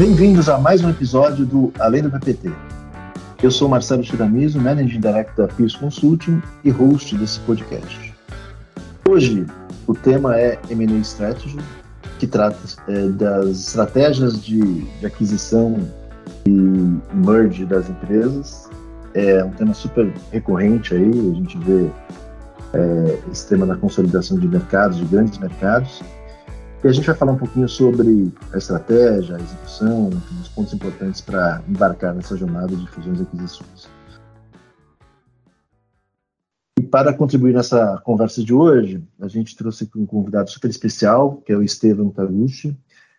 Bem-vindos a mais um episódio do Além do PPT. Eu sou Marcelo Chiramizo, Managing Director da Peers Consulting e host desse podcast. Hoje, o tema é M&A Strategy, que trata é, das estratégias de, de, aquisição e merge das empresas. É um tema super recorrente aí, a gente vê é, esse tema da consolidação de mercados, de grandes mercados. E a gente vai falar um pouquinho sobre a estratégia, a execução, os pontos importantes para embarcar nessa jornada de fusões e aquisições. E para contribuir nessa conversa de hoje, a gente trouxe um convidado super especial, que é o Estevam Taguchi,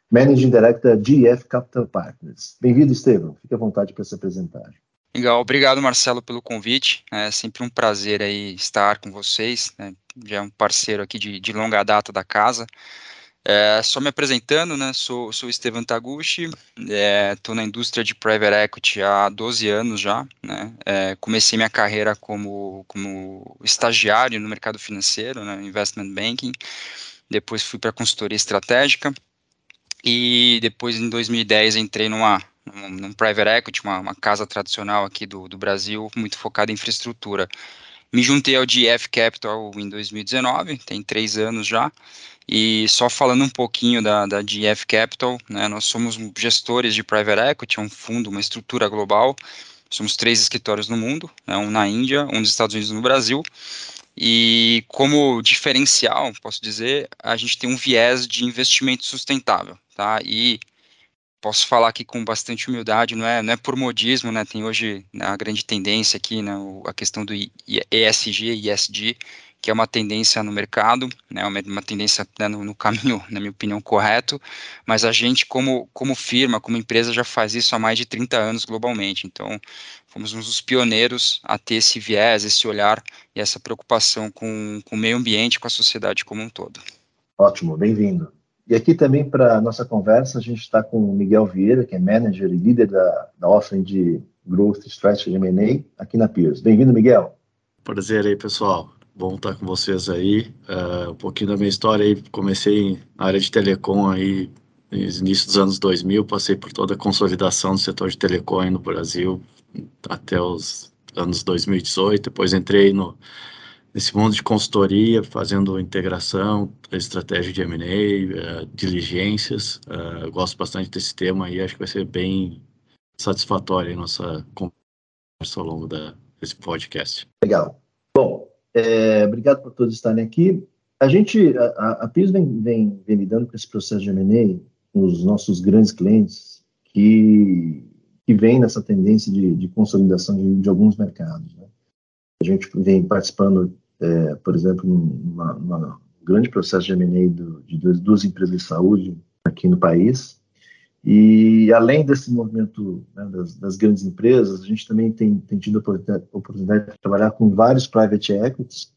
Managing Director da GF Capital Partners. Bem-vindo, Estevam. Fique à vontade para se apresentar. Legal, obrigado Marcelo pelo convite. É sempre um prazer aí estar com vocês. Né? Já é um parceiro aqui de, de longa data da casa. É, só me apresentando, né? Sou, sou Estevam Taguchi, estou é, na indústria de private equity há 12 anos já. Né? É, comecei minha carreira como, como estagiário no mercado financeiro, né? investment banking. Depois fui para consultoria estratégica e depois em 2010 entrei numa num, num private equity, uma, uma, casa tradicional aqui do, do Brasil, muito focada em infraestrutura. Me juntei ao GF Capital em 2019, tem três anos já, e só falando um pouquinho da, da GF Capital, né, nós somos gestores de private equity, é um fundo, uma estrutura global, somos três escritórios no mundo, né, um na Índia, um nos Estados Unidos e no Brasil, e como diferencial, posso dizer, a gente tem um viés de investimento sustentável, tá? E posso falar aqui com bastante humildade, não é, não é por modismo, né? Tem hoje a grande tendência aqui, né, a questão do ESG, ESG, que é uma tendência no mercado, né, uma, uma tendência né, no, no, caminho, na minha opinião, correto, mas a gente, como, como firma, como empresa, já faz isso há mais de 30 anos globalmente, então fomos um dos pioneiros a ter esse viés, esse olhar e essa preocupação com, com o meio ambiente, com a sociedade como um todo. Ótimo, bem-vindo. E aqui também para a nossa conversa, a gente está com o Miguel Vieira, que é manager e líder da, da offering de Growth Strategy M&A aqui na Peers. Bem-vindo, Miguel. Prazer aí, pessoal. Bom estar com vocês aí. Uh, um pouquinho da minha história aí, comecei na área de telecom aí no início dos anos 2000, passei por toda a consolidação do setor de telecom no Brasil até os anos 2018, depois entrei no nesse mundo de consultoria, fazendo integração, estratégia de M&A, uh, eh, diligências. Uh, gosto bastante desse tema e acho que vai ser bem satisfatória a nossa conversa ao longo da, desse podcast. Legal. Bom, é, obrigado por todos estarem aqui. A gente, a, a PIS vem, vem, vem lidando com esse processo de M&A com os nossos grandes clientes que, que vem nessa tendência de, de consolidação de, de alguns mercados. Né? A gente vem participando é, por exemplo, num grande processo de M&A de duas, empresas de saúde aqui no país. E além desse movimento né, das, das, grandes empresas, a gente também tem, tem tido a oportunidade, de trabalhar com vários private equities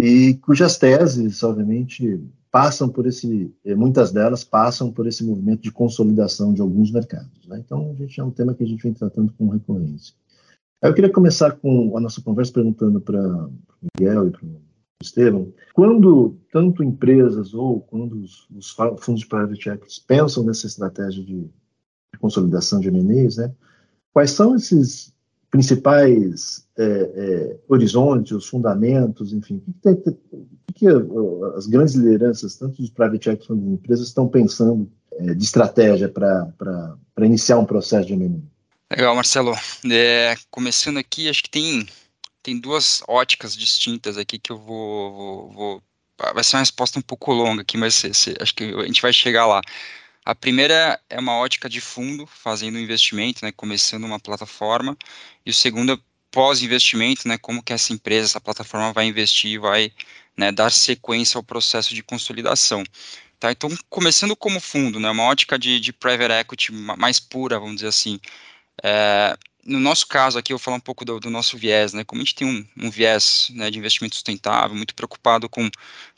e cujas teses, obviamente, passam por esse, é, muitas delas passam por esse movimento de consolidação de alguns mercados. Né? Então, a gente é um tema que a gente vem tratando com recorrência. Eu queria começar com a nossa conversa perguntando para o Miguel e para o Estevam, quando tanto empresas ou quando os, os fundos de private equity pensam nessa estratégia de, de consolidação de M&As, né, quais são esses principais é, é, horizontes, os fundamentos, enfim, o que, que, as grandes lideranças, tanto dos private equity quanto das empresas, estão pensando é, de estratégia para iniciar um processo de M&A? Legal, Marcelo. É, começando aqui, acho que tem, tem duas óticas distintas aqui que eu vou, vou, vou vai ser uma resposta um pouco longa aqui, mas se, se, acho que a gente vai chegar lá. A primeira é uma ótica de fundo, fazendo um investimento, né, começando uma plataforma, e o segundo é pós-investimento, né, como que essa empresa, essa plataforma vai investir, vai né, dar sequência ao processo de consolidação. Tá, então, começando como fundo, né, uma ótica de, de private equity mais pura, vamos dizer assim, é, no nosso caso aqui, eu vou falar um pouco do, do nosso viés, né? Como a gente tem um, um viés né, de investimento sustentável, muito preocupado com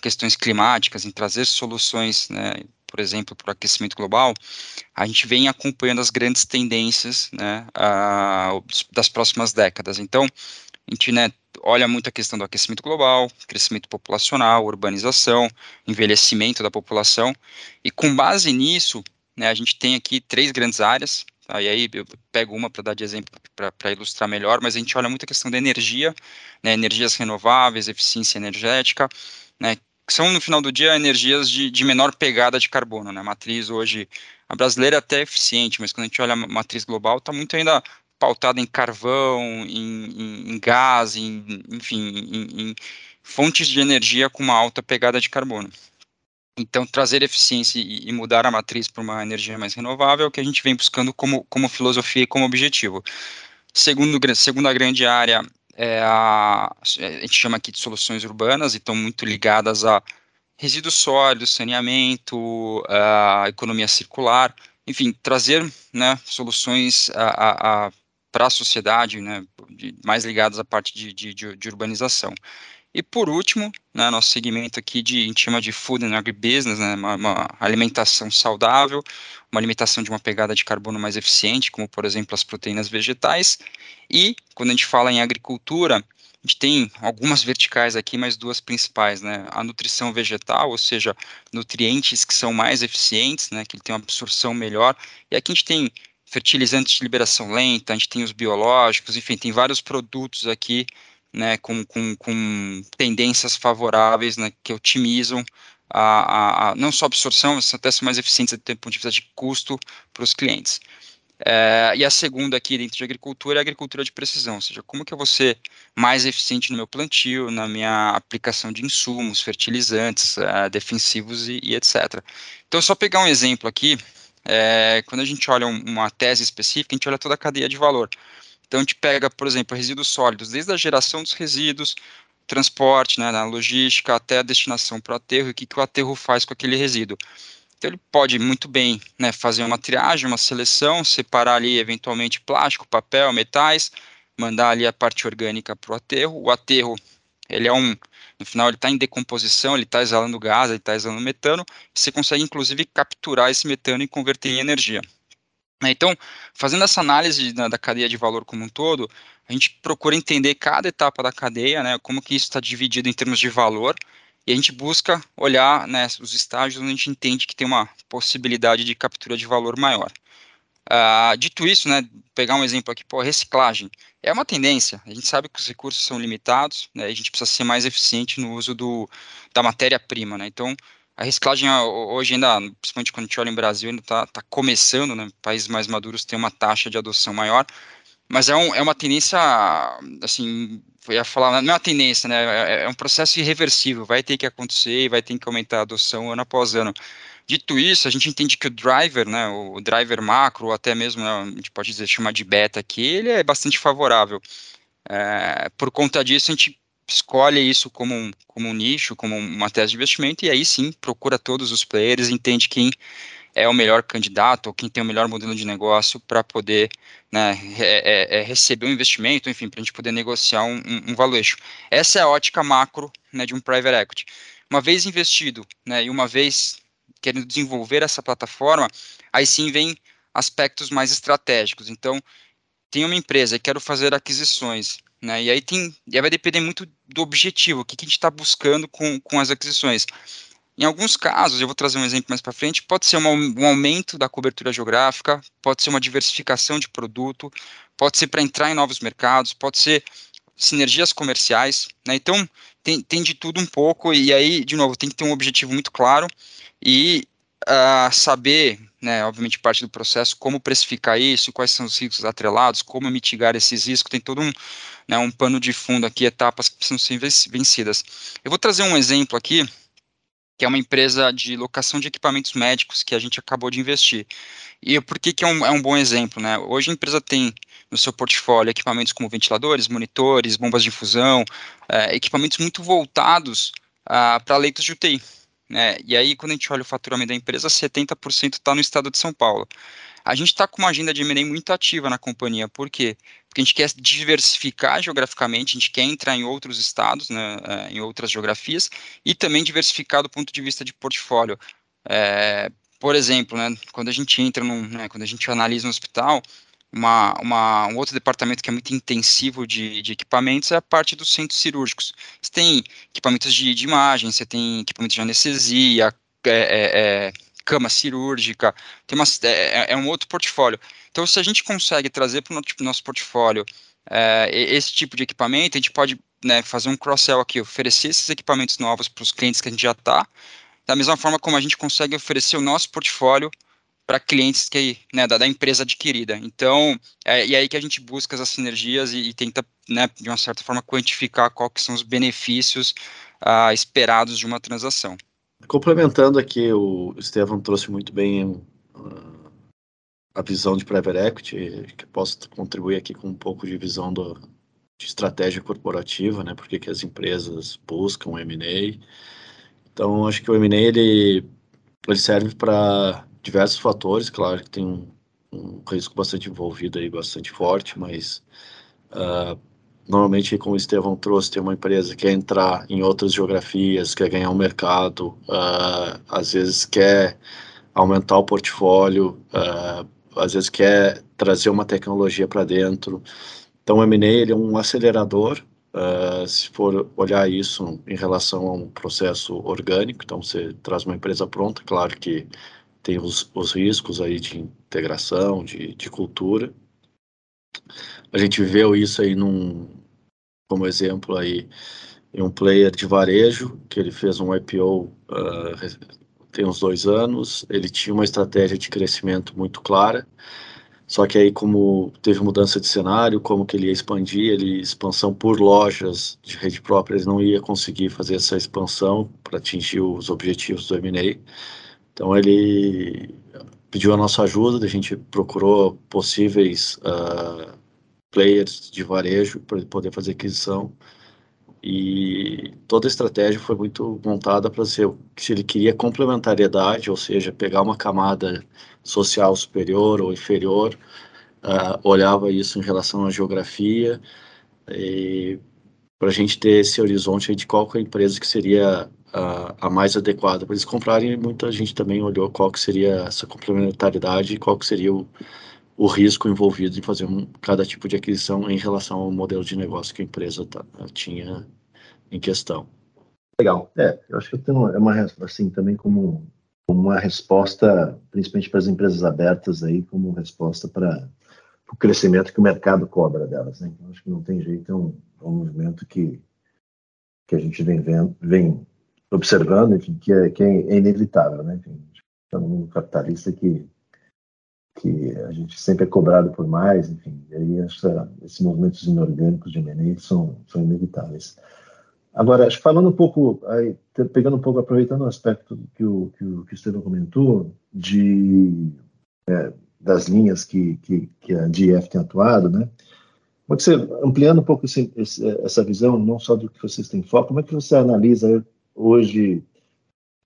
questões climáticas, em trazer soluções, né, por exemplo, para o aquecimento global, a gente vem acompanhando as grandes tendências né, a, das próximas décadas. Então, a gente né, olha muito a questão do aquecimento global, crescimento populacional, urbanização, envelhecimento da população, e com base nisso, né, a gente tem aqui três grandes áreas, tá, e aí eu pego uma para dar de exemplo, para ilustrar melhor, mas a gente olha muito a questão da energia, né, energias renováveis, eficiência energética, né, que são, no final do dia, energias de, de menor pegada de carbono, né, a matriz hoje, a brasileira é até eficiente, mas quando a gente olha a matriz global, está muito ainda pautada em carvão, em, em, em gás, em, enfim, em fontes de energia com uma alta pegada de carbono. Então, trazer eficiência e, mudar a matriz para uma energia mais renovável é o que a gente vem buscando como, como filosofia e como objetivo. Segundo, segunda grande área é a, a gente chama aqui de soluções urbanas e estão muito ligadas a resíduos sólidos, saneamento, a economia circular, enfim, trazer né, soluções para a sociedade, né, mais ligadas à parte de, de, de urbanização. E por último, né, nosso segmento aqui de, a gente chama de Food and Agribusiness, né, uma, uma, alimentação saudável, uma alimentação de uma pegada de carbono mais eficiente, como por exemplo as proteínas vegetais. E quando a gente fala em agricultura, a gente tem algumas verticais aqui, mas duas principais, né? A nutrição vegetal, ou seja, nutrientes que são mais eficientes, né? Que tem uma absorção melhor. E aqui a gente tem fertilizantes de liberação lenta, a gente tem os biológicos, enfim, tem vários produtos aqui né, com, com, com tendências favoráveis né, que otimizam a, a, a, não só a absorção, mas até são mais eficientes do ponto de vista de custo para os clientes. É, e a segunda aqui dentro de agricultura é a agricultura de precisão, ou seja, como que eu vou ser mais eficiente no meu plantio, na minha aplicação de insumos, fertilizantes, é, defensivos e, e, etc. Então, só pegar um exemplo aqui, é, quando a gente olha um, uma tese específica, a gente olha toda a cadeia de valor. Então a gente pega, por exemplo, resíduos sólidos, desde a geração dos resíduos, transporte, né, na logística, até a destinação para o aterro, e o que, que o aterro faz com aquele resíduo. Então ele pode muito bem né, fazer uma triagem, uma seleção, separar ali eventualmente plástico, papel, metais, mandar ali a parte orgânica para o aterro. O aterro, ele é um, no final ele está em decomposição, ele está exalando gás, ele está exalando metano, você consegue inclusive capturar esse metano e converter em energia. Né, então, fazendo essa análise da, da, cadeia de valor como um todo, a gente procura entender cada etapa da cadeia, né, como que isso está dividido em termos de valor, e a gente busca olhar né, os estágios onde a gente entende que tem uma possibilidade de captura de valor maior. Uh, dito isso, né, pegar um exemplo aqui, pô, reciclagem é uma tendência. A gente sabe que os recursos são limitados, né, a gente precisa ser mais eficiente no uso do, da matéria-prima. Né, então, a reciclagem hoje ainda, principalmente quando a gente olha em Brasil, ainda está tá começando, né? Países mais maduros têm uma taxa de adoção maior, mas é, um, é uma tendência, assim, eu ia falar, não é uma tendência, né? É, é um processo irreversível, vai ter que acontecer e vai ter que aumentar a adoção ano após ano. Dito isso, a gente entende que o driver, né, o driver macro, ou até mesmo, né, a gente pode dizer, chamar de beta aqui, ele é bastante favorável. É, por conta disso, a gente escolhe isso como um, como um nicho, como uma tese de investimento, e aí sim procura todos os players, entende quem é o melhor candidato ou quem tem o melhor modelo de negócio para poder né, é, é, receber um investimento, enfim, para a gente poder negociar um, um, um valuation. Essa é a ótica macro né, de um private equity. Uma vez investido né, e uma vez querendo desenvolver essa plataforma, aí sim vem aspectos mais estratégicos. Então, tem uma empresa e quero fazer aquisições né? E aí tem, e aí vai depender muito do objetivo, o que, que a gente está buscando com, com as aquisições. Em alguns casos, eu vou trazer um exemplo mais para frente, pode ser uma, um aumento da cobertura geográfica, pode ser uma diversificação de produto, pode ser para entrar em novos mercados, pode ser sinergias comerciais, né? Então, tem, tem de tudo um pouco, e aí, de novo, tem que ter um objetivo muito claro e uh, saber né, obviamente parte do processo, como precificar isso, quais são os riscos atrelados, como mitigar esses riscos, tem todo um, né, um pano de fundo aqui, etapas que precisam ser vencidas. Eu vou trazer um exemplo aqui, que é uma empresa de locação de equipamentos médicos que a gente acabou de investir. E por que, que é, um, é um bom exemplo? Né? Hoje a empresa tem no seu portfólio equipamentos como ventiladores, monitores, bombas de infusão, é, equipamentos muito voltados para leitos de UTI. Né? E aí, quando a gente olha o faturamento da empresa, 70% está no estado de São Paulo. A gente está com uma agenda de M&A muito ativa na companhia, por quê? Porque a gente quer diversificar geograficamente, a gente quer entrar em outros estados, né, é, em outras geografias, e também diversificar do ponto de vista de portfólio. É, por exemplo, né, quando a gente entra num, né, quando a gente analisa um hospital, uma, uma, um outro departamento que é muito intensivo de, de, equipamentos é a parte dos centros cirúrgicos. Você tem equipamentos de, de imagem, você tem equipamentos de anestesia, é, é cama cirúrgica, tem uma, é, é, é um outro portfólio. Então, se a gente consegue trazer para o nosso portfólio é, esse tipo de equipamento, a gente pode né, fazer um cross-sell aqui, oferecer esses equipamentos novos para os clientes que a gente já está, da mesma forma como a gente consegue oferecer o nosso portfólio para clientes que, né, da, da, empresa adquirida. Então, é, e aí que a gente busca as sinergias e, e tenta, né, de uma certa forma, quantificar quais são os benefícios uh, esperados de uma transação. Complementando aqui, o Estevam trouxe muito bem uh, a visão de private equity, que posso contribuir aqui com um pouco de visão do, de estratégia corporativa, né, porque que as empresas buscam o M&A. Então, acho que o M&A, ele, ele serve para diversos fatores, claro que tem um, um, risco bastante envolvido aí, bastante forte, mas uh, normalmente, como o Estevão trouxe, tem uma empresa que quer entrar em outras geografias, quer ganhar um mercado, uh, às vezes quer aumentar o portfólio, uh, às vezes quer trazer uma tecnologia para dentro. Então, o M&A ele é um acelerador, uh, se for olhar isso em relação a um processo orgânico, então você traz uma empresa pronta, claro que tem os, os riscos aí de integração, de, de cultura, a gente viveu isso aí num, como exemplo aí, em um player de varejo, que ele fez um IPO uh, ah, tem uns dois anos, ele tinha uma estratégia de crescimento muito clara, só que aí como teve mudança de cenário, como que ele ia expandir, ele expansão por lojas de rede própria, ele não ia conseguir fazer essa expansão para atingir os objetivos do M&A. Então ele pediu a nossa ajuda, a gente procurou possíveis uh, players de varejo para poder fazer aquisição. E toda a estratégia foi muito montada para ser se ele queria complementariedade, ou seja, pegar uma camada social superior ou inferior, uh, olhava isso em relação à geografia, para a gente ter esse horizonte de qual é a empresa que seria a, a mais adequada para eles comprarem. Muita gente também olhou qual que seria essa complementariedade e qual que seria o, o risco envolvido em fazer um, cada tipo de aquisição em relação ao modelo de negócio que a empresa tá, tinha em questão. Legal. É, eu acho que eu tenho é uma assim também como uma resposta, principalmente para as empresas abertas aí, como resposta para o crescimento que o mercado cobra delas. Né? Então, acho que não tem jeito, é um, é um movimento que que a gente vem vendo, vem observando, enfim, que é, que é inevitável, né? Enfim, no mundo capitalista que que a gente sempre é cobrado por mais, enfim, e aí essa, esses movimentos inorgânicos de M&A são, são inevitáveis. Agora, falando um pouco, aí, pegando um pouco, aproveitando o aspecto que o, que o, que o Estevão comentou, de, é, das linhas que, que, que a DF tem atuado, né? Como é que você, ampliando um pouco esse, esse, essa visão, não só do que vocês têm foco, como é que você analisa hoje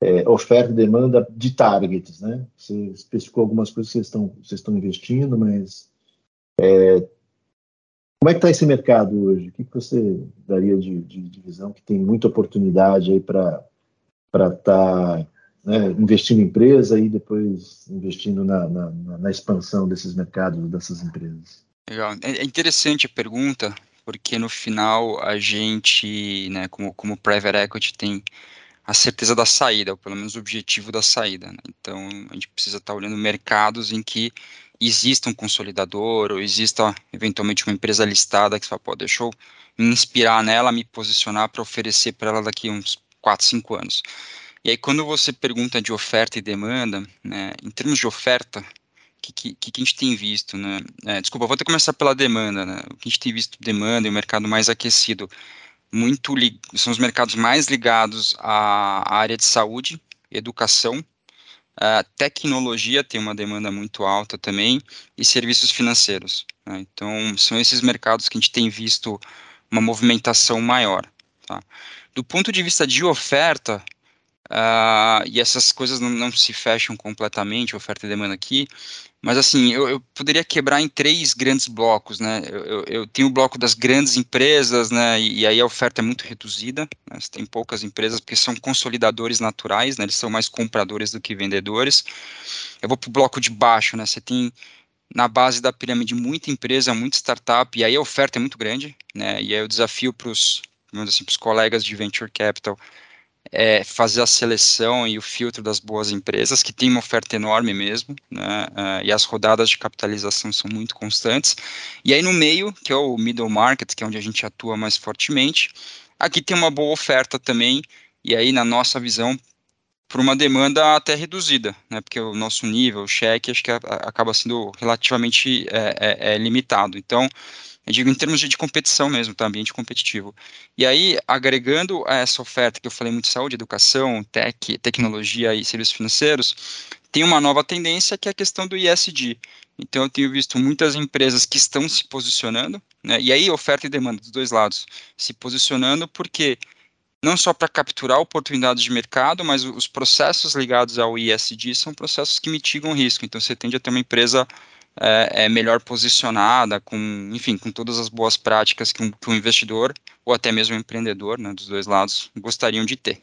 é, oferta e demanda de targets, né? Você especificou algumas coisas que vocês estão, vocês estão investindo, mas é, como é que está esse mercado hoje? O que, você daria de, de, de, visão que tem muita oportunidade aí para estar tá, né, investindo em empresa e depois investindo na, na, na, expansão desses mercados, dessas empresas? Legal. É, é interessante a pergunta, porque no final a gente, né, como, como private equity, tem a certeza da saída, ou pelo menos o objetivo da saída. Né? Então, a gente precisa estar olhando mercados em que exista um consolidador, ou exista eventualmente uma empresa listada que fala, pô, deixa eu me inspirar nela, me posicionar para oferecer para ela daqui uns 4, 5 anos. E aí, quando você pergunta de oferta e demanda, né, em termos de oferta, que, que, que, a gente tem visto? Né? É, desculpa, vou até começar pela demanda. Né? O que a gente tem visto demanda e o mercado mais aquecido muito são os mercados mais ligados à área de saúde, educação, uh, tecnologia tem uma demanda muito alta também e serviços financeiros. Né? Então são esses mercados que a gente tem visto uma movimentação maior. Tá? Do ponto de vista de oferta, uh, e essas coisas não, não, se fecham completamente, oferta e demanda aqui, mas assim, eu, eu, poderia quebrar em três grandes blocos, né? Eu, eu, eu, tenho o bloco das grandes empresas, né? E, e aí a oferta é muito reduzida. Né? Tem poucas empresas porque são consolidadores naturais, né? Eles são mais compradores do que vendedores. Eu vou para o bloco de baixo, né? Você tem na base da pirâmide muita empresa, muita startup, e aí a oferta é muito grande, né? E aí o desafio para os assim, colegas de venture capital é fazer a seleção e o filtro das boas empresas, que tem uma oferta enorme mesmo, né, uh, e as rodadas de capitalização são muito constantes. E aí no meio, que é o middle market, que é onde a gente atua mais fortemente, aqui tem uma boa oferta também, e aí na nossa visão, por uma demanda até reduzida, né, porque o nosso nível, o cheque, acho que a, a, acaba sendo relativamente é, é, é limitado. Então, eu digo em termos de, de, competição mesmo, tá? ambiente competitivo. E aí, agregando a essa oferta que eu falei muito de saúde, educação, tech, tecnologia e serviços financeiros, tem uma nova tendência que é a questão do ISD. Então, eu tenho visto muitas empresas que estão se posicionando, né? e aí oferta e demanda dos dois lados, se posicionando porque não só para capturar oportunidades de mercado, mas os processos ligados ao ISD são processos que mitigam risco. Então, você tende a ter uma empresa é, é, melhor posicionada, com, enfim, com todas as boas práticas que um, que um investidor ou até mesmo um empreendedor, né, dos dois lados, gostariam de ter.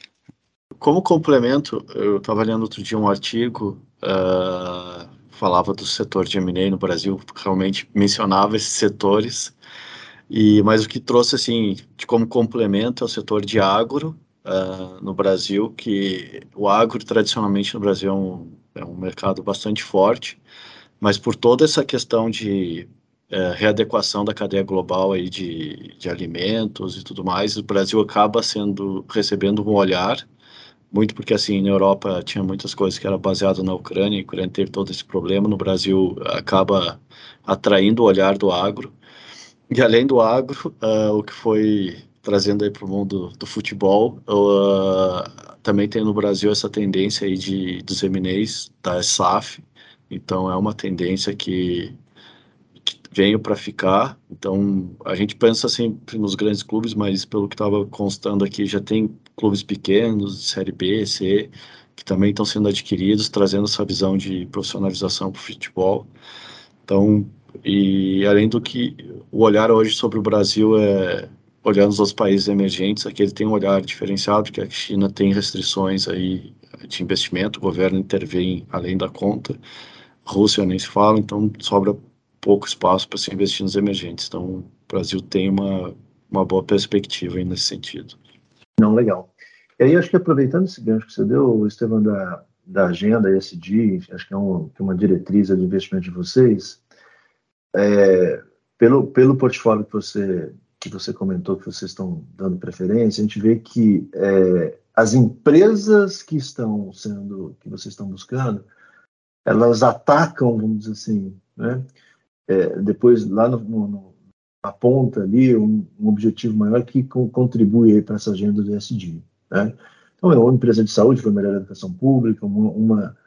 Como complemento, eu estava lendo outro dia um artigo, uh, falava do setor de M&A no Brasil, realmente mencionava esses setores, e mas o que trouxe assim de como complemento é o setor de agro uh, no Brasil, que o agro tradicionalmente no Brasil é um, é um mercado bastante forte, mas por toda essa questão de é, readequação da cadeia global aí de, de alimentos e tudo mais, o Brasil acaba sendo recebendo um olhar muito porque assim na Europa tinha muitas coisas que era baseado na Ucrânia, e a Ucrânia teve todo esse problema, no Brasil acaba atraindo o olhar do agro. E além do agro, uh, o que foi trazendo aí para o mundo do futebol, uh, também tem no Brasil essa tendência aí de dos M&As da SAF, então é uma tendência que, que veio para ficar. Então a gente pensa sempre nos grandes clubes, mas pelo que estava constando aqui, já tem clubes pequenos, série B, C, que também estão sendo adquiridos, trazendo essa visão de profissionalização para o futebol. Então, e além do que o olhar hoje sobre o Brasil é olhando os outros países emergentes, aqui ele tem um olhar diferenciado, porque a China tem restrições aí de investimento, o governo intervém além da conta. Rússia nem se fala, então sobra pouco espaço para se investir nos emergentes. Então, o Brasil tem uma, uma boa perspectiva aí nesse sentido. Não, legal. E aí, acho que aproveitando esse gancho que você deu, Estevam, da, da agenda ESG, acho que é, um, que é uma diretriz de investimento de vocês, é, pelo, pelo portfólio que você, que você comentou que vocês estão dando preferência, a gente vê que é, as empresas que estão sendo, que vocês estão buscando, elas atacam, vamos dizer assim, né? É, depois lá no, no, na ponta ali um, um objetivo maior que com, contribui para essa agenda do ESG, né? Então é uma empresa de saúde melhorar a educação pública, uma, uma,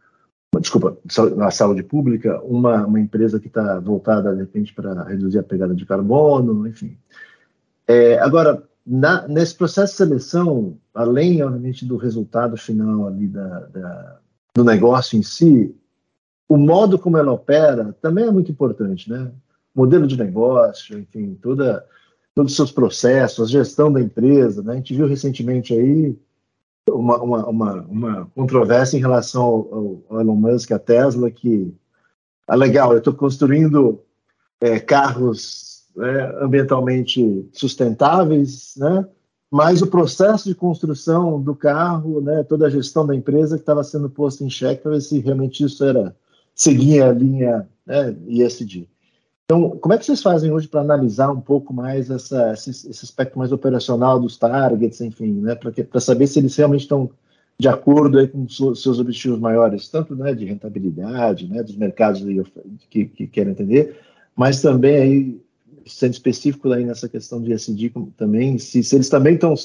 uma desculpa, na saúde pública, uma, uma empresa que está voltada de repente para reduzir a pegada de carbono, enfim. É, agora na, nesse processo de seleção, além obviamente do resultado final ali da, da do negócio em si, o modo como ela opera também é muito importante, né? Modelo de negócio, enfim, toda, todos os seus processos, a gestão da empresa, né? A gente viu recentemente aí uma, uma, uma, uma controvérsia em relação ao, ao, Elon Musk, a Tesla, que, ah, legal, eu estou construindo é, carros é, ambientalmente sustentáveis, né? mas o processo de construção do carro, né, toda a gestão da empresa que estava sendo posta em xeque para ver se realmente isso era seguir a linha né, ESG. Então, como é que vocês fazem hoje para analisar um pouco mais essa, esse, esse, aspecto mais operacional dos targets, enfim, né, para saber se eles realmente estão de acordo com os seus objetivos maiores, tanto né, de rentabilidade, né, dos mercados que, que querem entender, mas também aí sendo específico aí nessa questão de ESG também, se, se eles também estão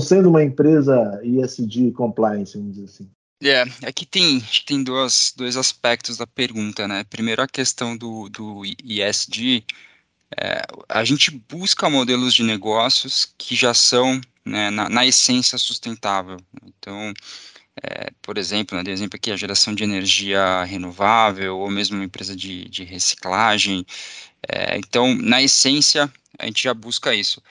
sendo uma empresa ESG compliance, vamos dizer assim. É, aqui tem, tem dois, dois aspectos da pergunta, né? Primeiro, a questão do, do ESG, é, a gente busca modelos de negócios que já são, né, na, na essência, sustentável. Então, é, por exemplo, né, de exemplo aqui, a geração de energia renovável, ou mesmo uma empresa de, de reciclagem. É, então, na essência, a gente já busca isso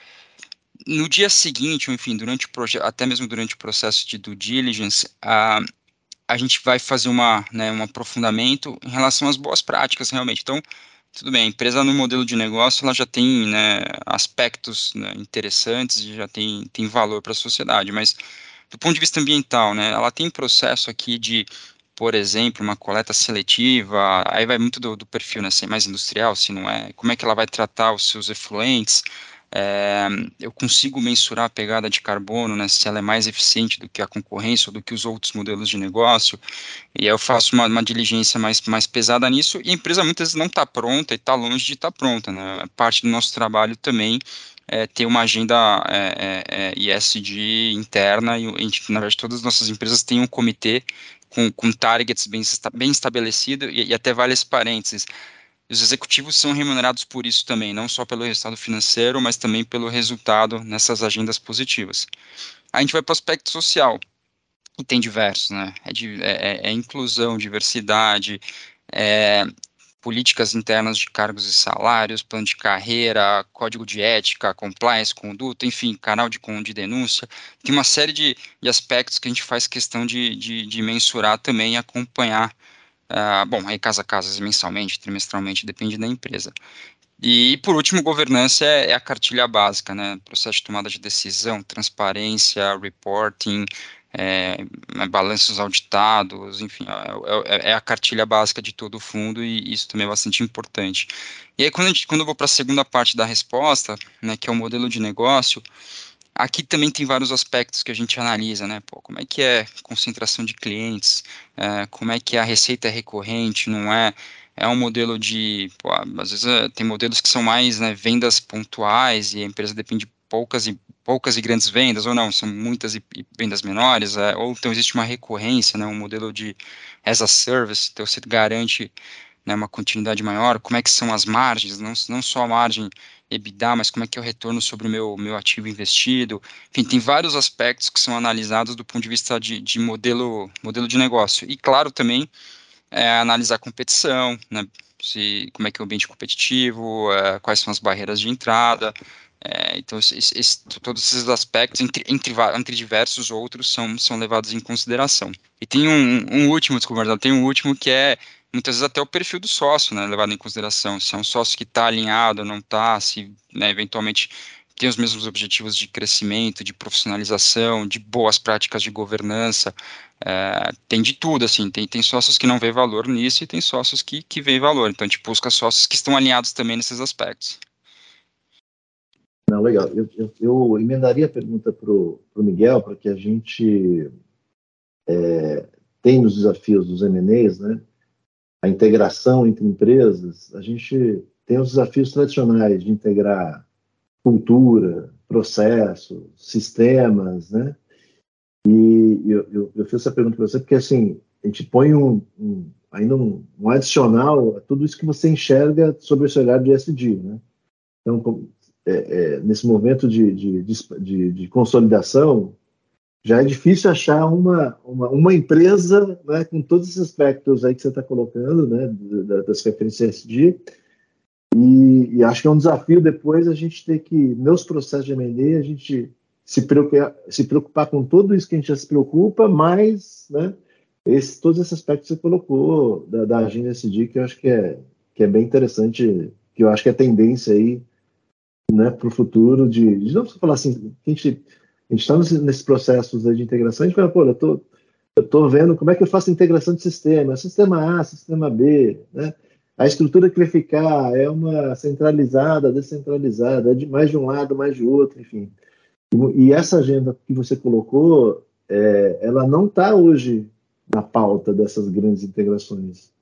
no dia seguinte, enfim, durante o até mesmo durante o processo de due diligence, a, a gente vai fazer uma, né, um aprofundamento em relação às boas práticas, realmente. Então, tudo bem, a empresa no modelo de negócio, ela já tem né, aspectos né, interessantes já tem, tem valor para a sociedade, mas do ponto de vista ambiental, né, ela tem processo aqui de por exemplo, uma coleta seletiva, aí vai muito do, do perfil, né, se é mais industrial, se não é, como é que ela vai tratar os seus efluentes, é, eu consigo mensurar a pegada de carbono, né, se ela é mais eficiente do que a concorrência ou do que os outros modelos de negócio, e aí eu faço uma, uma diligência mais, mais pesada nisso, e a empresa muitas vezes não está pronta e está longe de estar tá pronta, né, parte do nosso trabalho também é, ter uma agenda é, é, é ISD interna, e a gente, na verdade todas as nossas empresas têm um comitê com, com targets bem, bem estabelecido, e, e até esse parênteses, os executivos são remunerados por isso também, não só pelo resultado financeiro, mas também pelo resultado nessas agendas positivas. A gente vai para o aspecto social, e tem diversos, né? É, é, é, é inclusão, diversidade, é, políticas internas de cargos e salários, plano de carreira, código de ética, compliance, conduta, enfim, canal de, de denúncia. Tem uma série de, de aspectos que a gente faz questão de, de, de mensurar também e acompanhar Uh, bom, aí casa a casa, mensalmente, trimestralmente, depende da empresa. E, por último, governança é, é, a cartilha básica, né? Processo de tomada de decisão, transparência, reporting, é, né, balanços auditados, enfim, é, é, é, a cartilha básica de todo o fundo e isso também é bastante importante. E aí, quando, gente, quando eu vou para a segunda parte da resposta, né, que é o modelo de negócio, Aqui também tem vários aspectos que a gente analisa, né? Pô, como é que é concentração de clientes, é, como é que a receita é recorrente, não é? É um modelo de, pô, às vezes é, tem modelos que são mais né, vendas pontuais e a empresa depende de poucas e poucas e grandes vendas, ou não, são muitas e, e vendas menores, é, ou então existe uma recorrência, né, um modelo de as a service, então você garante né, uma continuidade maior, como é que são as margens, não, não só a margem EBITDA, mas como é que é o retorno sobre o meu, meu ativo investido. Enfim, tem vários aspectos que são analisados do ponto de vista de, de modelo, modelo de negócio. E, claro, também é, analisar a competição, né, se, como é que é o ambiente competitivo, é, quais são as barreiras de entrada. É, então, esse, esse, todos esses aspectos, entre, entre, entre, diversos outros, são, são levados em consideração. E tem um, um último, desculpa, tem um último que é muitas vezes até o perfil do sócio, né, levado em consideração, se é um sócio que está alinhado, não está, se né, eventualmente tem os mesmos objetivos de crescimento, de profissionalização, de boas práticas de governança, é, tem de tudo, assim, tem, tem sócios que não vê valor nisso e tem sócios que, que veem valor, então a gente busca sócios que estão alinhados também nesses aspectos. Não, legal, eu, eu, eu emendaria a pergunta para o Miguel, para que a gente é, tem os desafios dos MNEs, né, a integração entre empresas, a gente tem os desafios tradicionais de integrar cultura, processo, sistemas, né? E eu, eu, eu fiz essa pergunta para você porque, assim, a gente põe um, um ainda um, um, adicional a tudo isso que você enxerga sobre esse olhar de SD, né? Então, é, é, nesse momento de, de, de, de consolidação, já é difícil achar uma, uma, uma empresa né, com todos esses aspectos aí que você está colocando, né, das referências de e, e, acho que é um desafio depois a gente ter que, nos processos de M&A, a gente se preocupar, se preocupar com tudo isso que a gente já se preocupa, mas né, esse, todos esses aspectos que você colocou da, da agenda SD, que eu acho que é, que é bem interessante, que eu acho que é tendência aí né, para o futuro de, de não falar assim, a gente a gente está nesses processos de integração, a gente fala, pô, eu tô, eu tô vendo como é que eu faço integração de sistema, sistema A, sistema B, né? A estrutura que vai ficar é uma centralizada, descentralizada, é de mais de um lado, mais de outro, enfim. E, e essa agenda que você colocou, é, ela não está hoje na pauta dessas grandes integrações.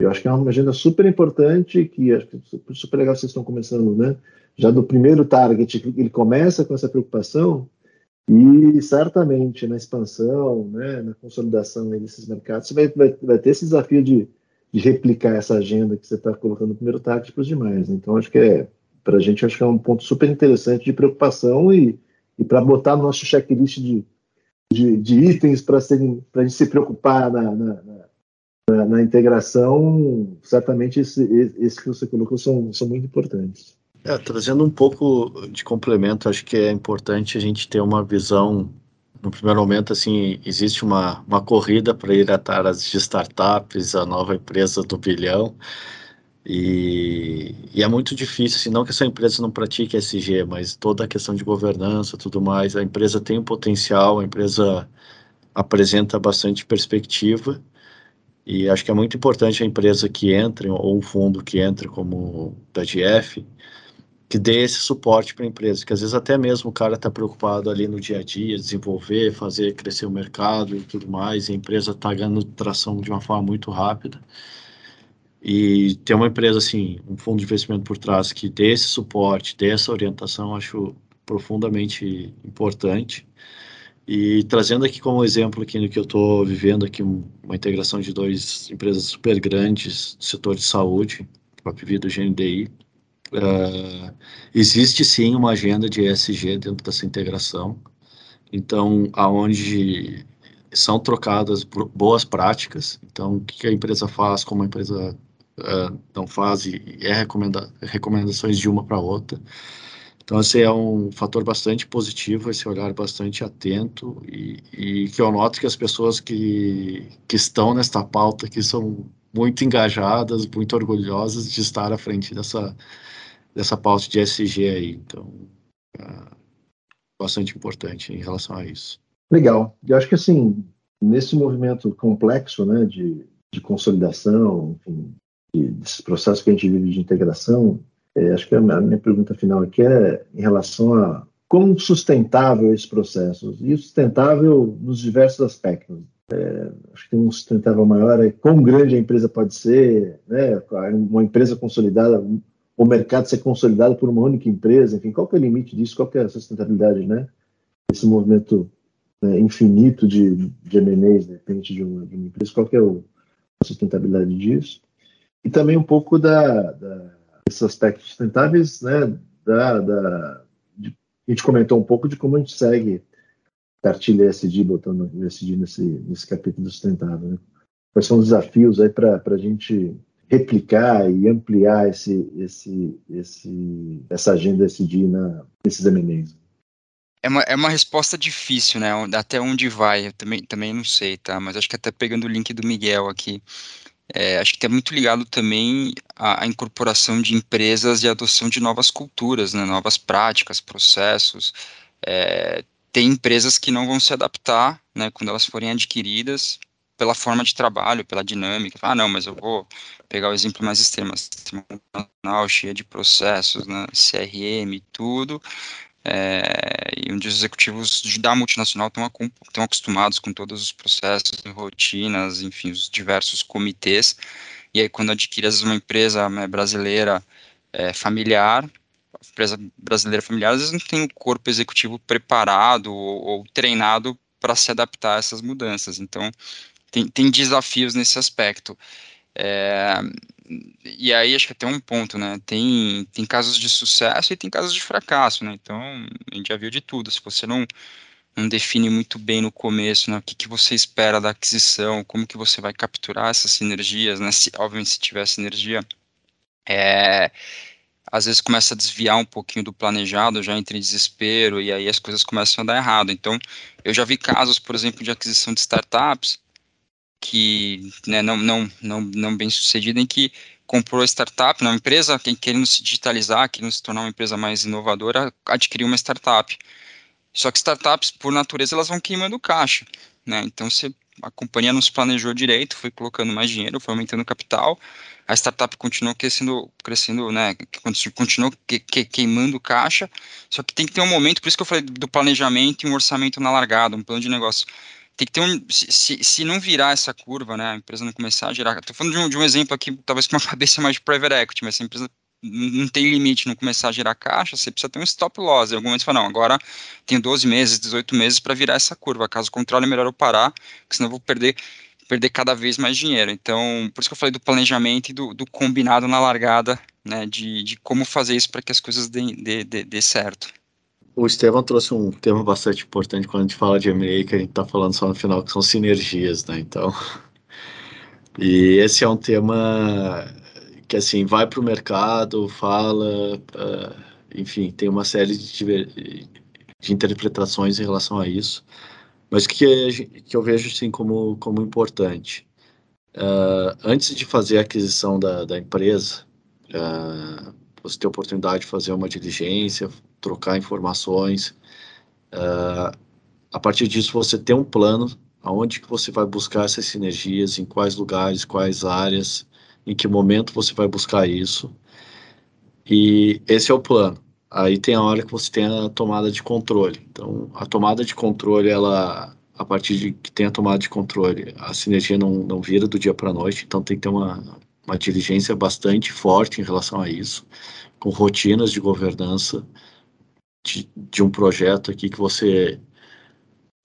Eu acho que é uma agenda super importante, que acho que é super legal vocês estão começando, né? Já do primeiro target, ele começa com essa preocupação, e certamente na expansão, né, na consolidação desses mercados, você vai, vai, vai ter esse desafio de, de, replicar essa agenda que você está colocando no primeiro target para os demais. Então, acho que é, para a gente, acho que é um ponto super interessante de preocupação e, e para botar no nosso checklist de, de, de itens para a gente se preocupar na, na, na, na integração, certamente esse, esse que você colocou são, são muito importantes. É, trazendo um pouco de complemento, acho que é importante a gente ter uma visão. No primeiro momento, assim, existe uma, uma corrida para ir atrás de startups, a nova empresa do bilhão. E, e, é muito difícil, assim, não que essa empresa não pratique SG, mas toda a questão de governança, tudo mais, a empresa tem um potencial, a empresa apresenta bastante perspectiva, e acho que é muito importante a empresa que entre, ou um fundo que entre, como o PGF, que dê esse suporte para a empresa, que às vezes até mesmo o cara está preocupado ali no dia a dia, desenvolver, fazer crescer o mercado e tudo mais, e a empresa está ganhando tração de uma forma muito rápida. E ter uma empresa assim, um fundo de investimento por trás que dê esse suporte, dê essa orientação, acho profundamente importante. E trazendo aqui como exemplo aqui que eu estou vivendo aqui uma integração de duas empresas super grandes do setor de saúde, a Vida e o GNDI. Uh, existe sim uma agenda de ESG dentro dessa integração. Então, aonde são trocadas boas práticas. Então, o que a empresa faz, como a empresa uh, não faz e é recomenda recomendações de uma para outra. Então, esse é um fator bastante positivo, esse olhar bastante atento e, e que eu noto que as pessoas que, que estão nesta pauta, que são muito engajadas, muito orgulhosas de estar à frente dessa, dessa pauta de SG aí. Então, uh, bastante importante em relação a isso. Legal. Eu acho que, assim, nesse movimento complexo, né, de, de consolidação, enfim, desses processos que a gente vive de integração, é, acho que a minha pergunta final aqui é em relação a como sustentável é esse processo, e sustentável nos diversos aspectos. É, acho que um sustentável maior é quão grande a empresa pode ser, né, uma empresa consolidada, o mercado ser consolidado por uma única empresa, enfim, qual que é o limite disso, qual que é a sustentabilidade, né? Esse movimento né, infinito de, de M&As, de repente, de uma, de uma empresa, qual que é o, a sustentabilidade disso? e também um pouco da, da aspectos sustentáveis, né, da, da de, a gente comentou um pouco de como a gente segue cartilha SD, botando SD nesse, nesse capítulo sustentável, né? Quais são os desafios aí para a gente replicar e ampliar esse, esse, esse, essa agenda SD na, nesses M&As? É uma, é uma resposta difícil, né? Até onde vai, eu também, também não sei, tá? Mas acho que até pegando o link do Miguel aqui, é, acho que está muito ligado também à, à, incorporação de empresas e adoção de novas culturas, né, novas práticas, processos. É, tem empresas que não vão se adaptar né, quando elas forem adquiridas pela forma de trabalho, pela dinâmica. Ah, não, mas eu vou pegar o exemplo mais extremo, sistema cheia de processos, né, CRM, tudo, é, e onde os executivos da multinacional estão, acostumados com todos os processos, rotinas, enfim, os diversos comitês, e aí quando adquire uma empresa né, brasileira é, familiar, empresa brasileira familiar, às vezes não tem o corpo executivo preparado ou, ou treinado para se adaptar a essas mudanças, então tem, tem desafios nesse aspecto. É, e aí acho que até um ponto, né? Tem, tem casos de sucesso e tem casos de fracasso, né? Então, a gente já viu de tudo. Se você não, não define muito bem no começo, né? O que, que você espera da aquisição, como que você vai capturar essas sinergias, né? Se, obviamente, se tiver sinergia, é, às vezes começa a desviar um pouquinho do planejado, já entra em desespero e aí as coisas começam a dar errado. Então, eu já vi casos, por exemplo, de aquisição de startups que né, não, não, não, não bem sucedida em que comprou a startup, né, uma empresa querendo se digitalizar, querendo se tornar uma empresa mais inovadora, adquiriu uma startup. Só que startups, por natureza, elas vão queimando caixa, né? Então, se a companhia não se planejou direito, foi colocando mais dinheiro, foi aumentando capital, a startup continuou crescendo, crescendo, né? Continuou que, que, queimando caixa. Só que tem que ter um momento, por isso que eu falei do planejamento e um orçamento na largada, um plano de negócio tem que ter um. Se, se não virar essa curva, né, a empresa não começar a girar. Estou falando de um, de um exemplo aqui, talvez com uma cabeça mais de private equity, mas se a empresa não tem limite, não começar a girar caixa, você precisa ter um stop loss. Em algum momento você fala, não, agora tenho 12 meses, 18 meses para virar essa curva. Caso contrário, é melhor eu parar, porque senão eu vou perder, perder cada vez mais dinheiro. Então, por isso que eu falei do planejamento e do, do combinado na largada, né, de, de como fazer isso para que as coisas dê, dê, dê, dê certo. O Estevam trouxe um tema bastante importante quando a gente fala de M&A, que a gente está falando só no final, que são sinergias, né? Então, e esse é um tema que, assim, vai para o mercado, fala, uh, enfim, tem uma série de, de interpretações em relação a isso, mas que, que eu vejo, assim, como, como importante. Uh, antes de fazer a aquisição da, da empresa, uh, você ter a oportunidade de fazer uma diligência, trocar informações. Uh, a partir disso, você tem um plano aonde que você vai buscar essas sinergias, em quais lugares, quais áreas, em que momento você vai buscar isso. E esse é o plano. Aí tem a hora que você tem a tomada de controle. Então, a tomada de controle, ela, a partir de que tem a tomada de controle, a sinergia não, não vira do dia para a noite, então tem que ter uma, uma diligência bastante forte em relação a isso, com rotinas de governança de, de um projeto aqui que você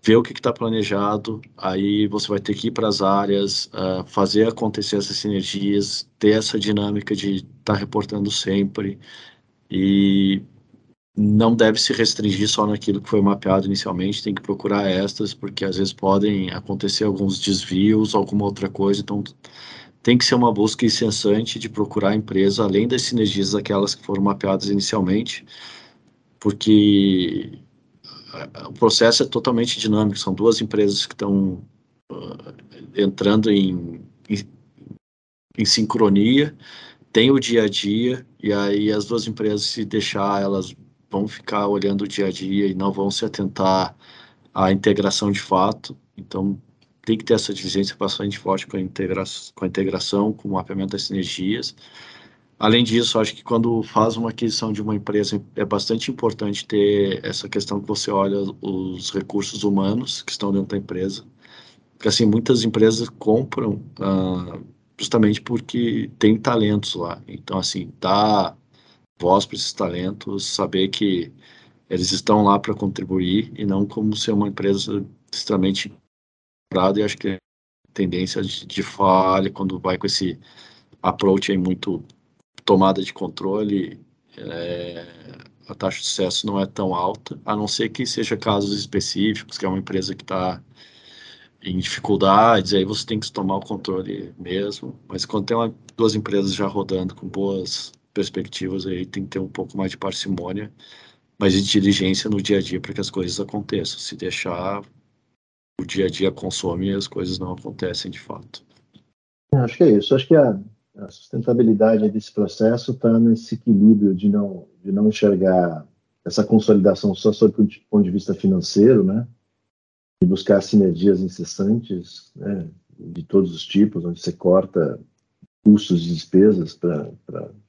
vê o que está planejado, aí você vai ter que ir para as áreas, uh, fazer acontecer essas sinergias, ter essa dinâmica de estar tá reportando sempre e não deve se restringir só naquilo que foi mapeado inicialmente, tem que procurar extras, porque às vezes podem acontecer alguns desvios, alguma outra coisa, então tem que ser uma busca incessante de procurar a empresa, além das sinergias daquelas que foram mapeadas inicialmente, porque o processo é totalmente dinâmico, são duas empresas que estão uh, entrando em, em, em, sincronia, tem o dia a dia, e aí as duas empresas, se deixar, elas vão ficar olhando o dia a dia e não vão se atentar à integração de fato, então tem que ter essa diligência bastante forte com a, integra com a integração, com o mapeamento das sinergias, Além disso, acho que quando faz uma aquisição de uma empresa, é bastante importante ter essa questão que você olha os recursos humanos que estão dentro da empresa. Porque, assim, muitas empresas compram ah, justamente porque tem talentos lá. Então, assim, dá voz para esses talentos, saber que eles estão lá para contribuir e não como ser uma empresa extremamente. E acho que tendência de, de falha quando vai com esse approach aí muito tomada de controle, é, a taxa de sucesso não é tão alta, a não ser que seja casos específicos, que é uma empresa que está em dificuldades, aí você tem que tomar o controle mesmo. Mas quando tem uma, duas empresas já rodando com boas perspectivas, aí tem que ter um pouco mais de parcimônia, mas de diligência no dia a dia para que as coisas aconteçam. Se deixar, o dia a dia consome e as coisas não acontecem de fato. Acho que é isso. Acho que a, a sustentabilidade desse processo está nesse equilíbrio de não, de não enxergar essa consolidação só sob o ponto de vista financeiro, né? De buscar sinergias incessantes, né? De todos os tipos, onde você corta custos e despesas para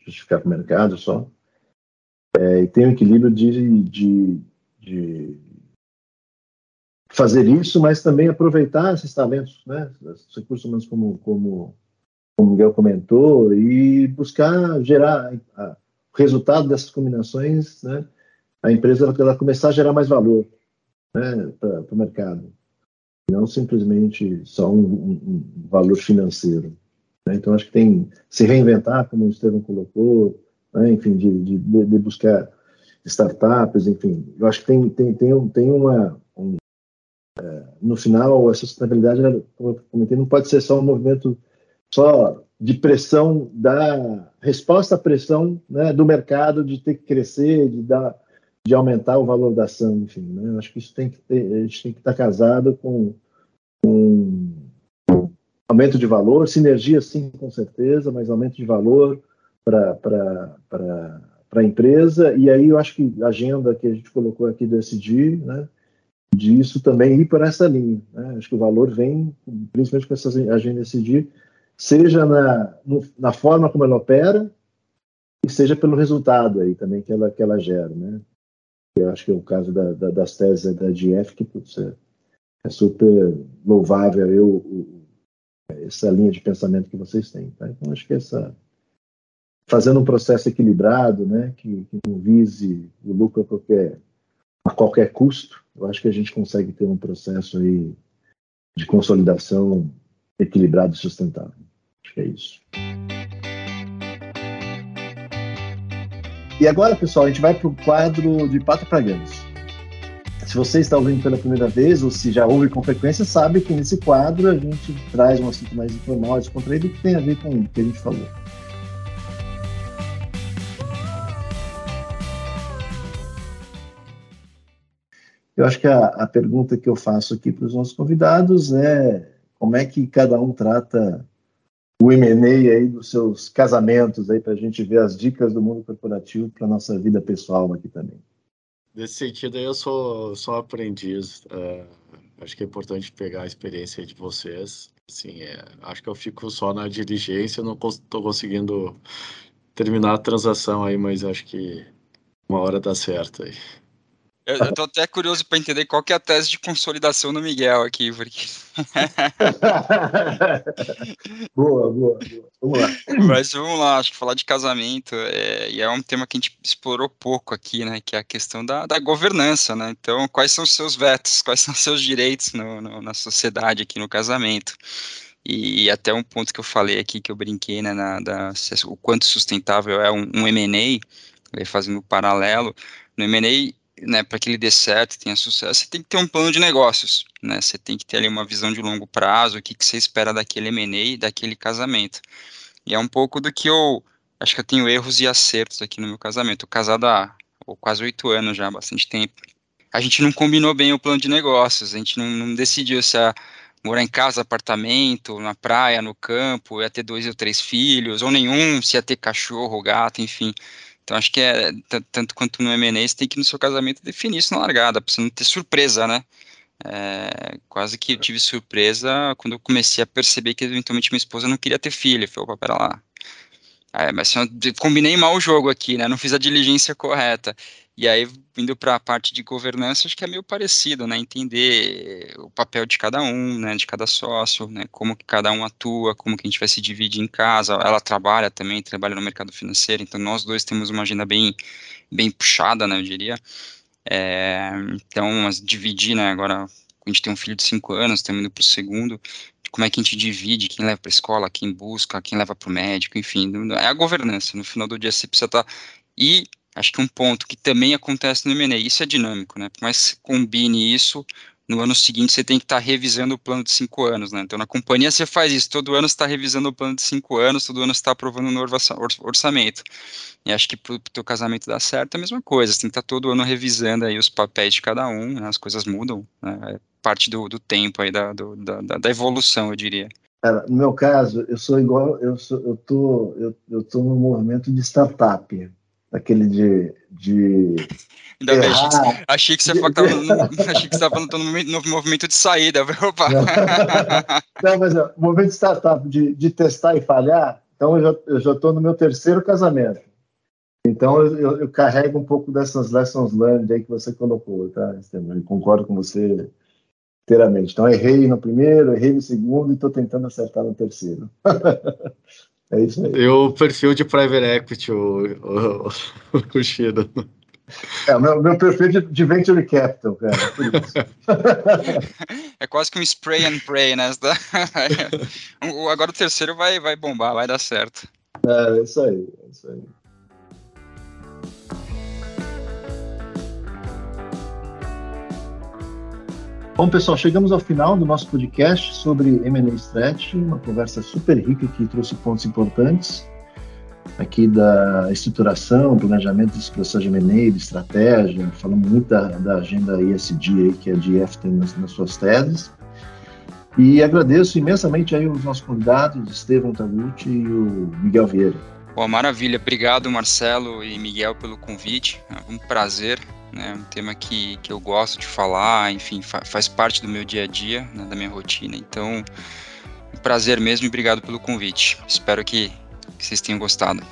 justificar para o mercado só. É, e tem um equilíbrio de, de, de fazer isso, mas também aproveitar esses talentos, né? Os recursos humanos como, como como o Miguel comentou, e buscar gerar o resultado dessas combinações, né, a empresa ela, ela começar a gerar mais valor né, para o mercado, não simplesmente só um, um, um valor financeiro. Né? Então, acho que tem se reinventar, como o Estevam colocou, né, enfim, de, de, de, buscar startups, enfim, eu acho que tem, tem, tem, tem uma. Um, é, no final, essa sustentabilidade, como eu comentei, não pode ser só um movimento só de pressão da resposta à pressão né, do mercado de ter que crescer, de dar, de aumentar o valor da ação, enfim, né? Acho que isso tem que ter, a gente tem que estar casado com, com aumento de valor, sinergia sim, com certeza, mas aumento de valor para a empresa. E aí eu acho que a agenda que a gente colocou aqui do SD, né, disso também ir por essa linha. Né? Acho que o valor vem, principalmente com essa agenda SD, seja na, no, na forma como ela opera e seja pelo resultado aí também que ela, que ela gera, né? Eu acho que é o caso da, da, das teses da GF, que putz, é, é super louvável eu, essa linha de pensamento que vocês têm. Tá? Então, acho que essa fazendo um processo equilibrado, né, que, que não vise o lucro a qualquer, a qualquer custo, eu acho que a gente consegue ter um processo aí de consolidação equilibrado e sustentável. Acho que é isso. E agora, pessoal, a gente vai para o quadro de Pato para Ganhos. Se você está ouvindo pela primeira vez, ou se já ouve com frequência, sabe que nesse quadro a gente traz um assunto mais informal, descontraído, que tem a ver com o que a gente falou. Eu acho que a, a pergunta que eu faço aqui para os nossos convidados é como é que cada um trata o M&A aí dos seus casamentos aí para a gente ver as dicas do mundo corporativo para nossa vida pessoal aqui também. Nesse sentido, eu sou só aprendiz. Uh, acho que é importante pegar a experiência de vocês. Assim, é, acho que eu fico só na diligência, não estou conseguindo terminar a transação aí, mas acho que uma hora dá certo aí. Eu, eu tô até curioso para entender qual que é a tese de consolidação do Miguel aqui, porque. boa, boa, boa. Vamos lá. Mas vamos lá, acho que falar de casamento é, e é um tema que a gente explorou pouco aqui, né? Que é a questão da, da governança, né? Então, quais são os seus vetos, quais são os seus direitos no, no, na sociedade aqui no casamento? E, até um ponto que eu falei aqui, que eu brinquei, né? Na, da, o quanto sustentável é um, um M&A, fazendo um paralelo. No M&A, né, para que ele dê certo, tenha sucesso, você tem que ter um plano de negócios, né? Você tem que ter ali uma visão de longo prazo, o que, que você espera daquele M&A, daquele casamento. E é um pouco do que eu acho que eu tenho erros e acertos aqui no meu casamento. Eu casado há quase oito anos já, bastante tempo. A gente não combinou bem o plano de negócios, a gente não, não decidiu se ia morar em casa, apartamento, na praia, no campo, ia ter dois ou três filhos, ou nenhum, se ia ter cachorro, gato, enfim. Então acho que é tanto quanto no M&A, você tem que no seu casamento definir isso na largada, para você não ter surpresa, né? É, quase que eu tive surpresa quando eu comecei a perceber que eventualmente minha esposa não queria ter filho. Falei, opa, pera lá. É, mas assim, combinei mal o jogo aqui, né? Não fiz a diligência correta. E aí, vindo para a parte de governança, acho que é meio parecido, né? Entender o papel de cada um, né? De cada sócio, né? Como que cada um atua, como que a gente vai se dividir em casa. Ela trabalha também, trabalha no mercado financeiro, então nós dois temos uma agenda bem, bem puxada, né? Eu diria. É, então, mas dividir, né? Agora, a gente tem um filho de cinco anos, estamos indo para o segundo, como é que a gente divide, quem leva para a escola, quem busca, quem leva para o médico, enfim, é a governança. No final do dia, você precisa estar... Tá, e acho que um ponto que também acontece no M&A, isso é dinâmico, né? Por mais que combine isso, no ano seguinte você tem que estar tá revisando o plano de cinco anos, né? Então na companhia você faz isso, todo ano está revisando o plano de cinco anos, todo ano está aprovando no orçamento. E acho que para o teu casamento dar certo é a mesma coisa, você tem que estar tá todo ano revisando aí os papéis de cada um, né? as coisas mudam, né? é parte do, do tempo aí, da, do, da, da evolução, eu diria. Cara, no meu caso, eu sou igual, eu sou, eu tô, eu, eu tô no movimento de startup daquele de. de Ainda bem, achei, que, você estava falando no, no movimento de saída. Opa. Não, mas o movimento de startup, de, de testar e falhar, então eu já estou no meu terceiro casamento. Então eu, eu, carrego um pouco dessas lessons learned aí que você colocou, tá? Eu concordo com você inteiramente. Então errei no primeiro, errei no segundo e estou tentando acertar no terceiro. É isso aí. E o perfil de private equity, o, o, o Shida. É, o meu, meu perfil de, de venture capital, cara. É quase que um spray and pray, né? Agora o terceiro vai, vai bombar, vai dar certo. É, é isso aí, é isso aí. Bom, pessoal, chegamos ao final do nosso podcast sobre M&A Stretch, uma conversa super rica que trouxe pontos importantes aqui da estruturação, planejamento dos processos de M&A, de estratégia, falamos muito da, da agenda ESG aí, que a DF tem nas, nas suas teses. E agradeço imensamente aí os nossos convidados, Estevam Taguchi e o Miguel Vieira. Boa, maravilha. Obrigado, Marcelo e Miguel, pelo convite. É um prazer né? Um tema que, que eu gosto de falar, enfim, fa faz parte do meu dia a dia, né, da minha rotina. Então, um prazer mesmo e obrigado pelo convite. Espero que, que vocês tenham gostado.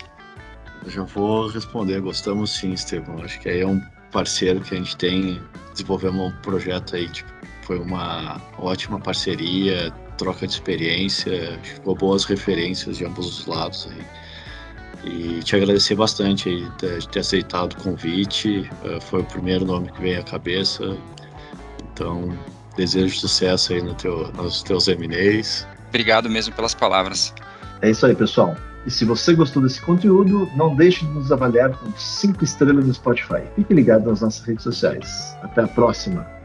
Eu já vou responder, gostamos sim, Estevão. Acho que aí é um parceiro que a gente tem, desenvolvemos um projeto aí, tipo, foi uma ótima parceria, troca de experiência, ficou boas referências de ambos os lados aí. E te agradecer bastante aí de ter aceitado o convite. Uh, foi o primeiro nome que veio à cabeça. Então, desejo sucesso aí no teu, nos teus M&As. Obrigado mesmo pelas palavras. É isso aí, pessoal. E se você gostou desse conteúdo, não deixe de nos avaliar com cinco estrelas no Spotify. Fique ligado nas nossas redes sociais. Até a próxima!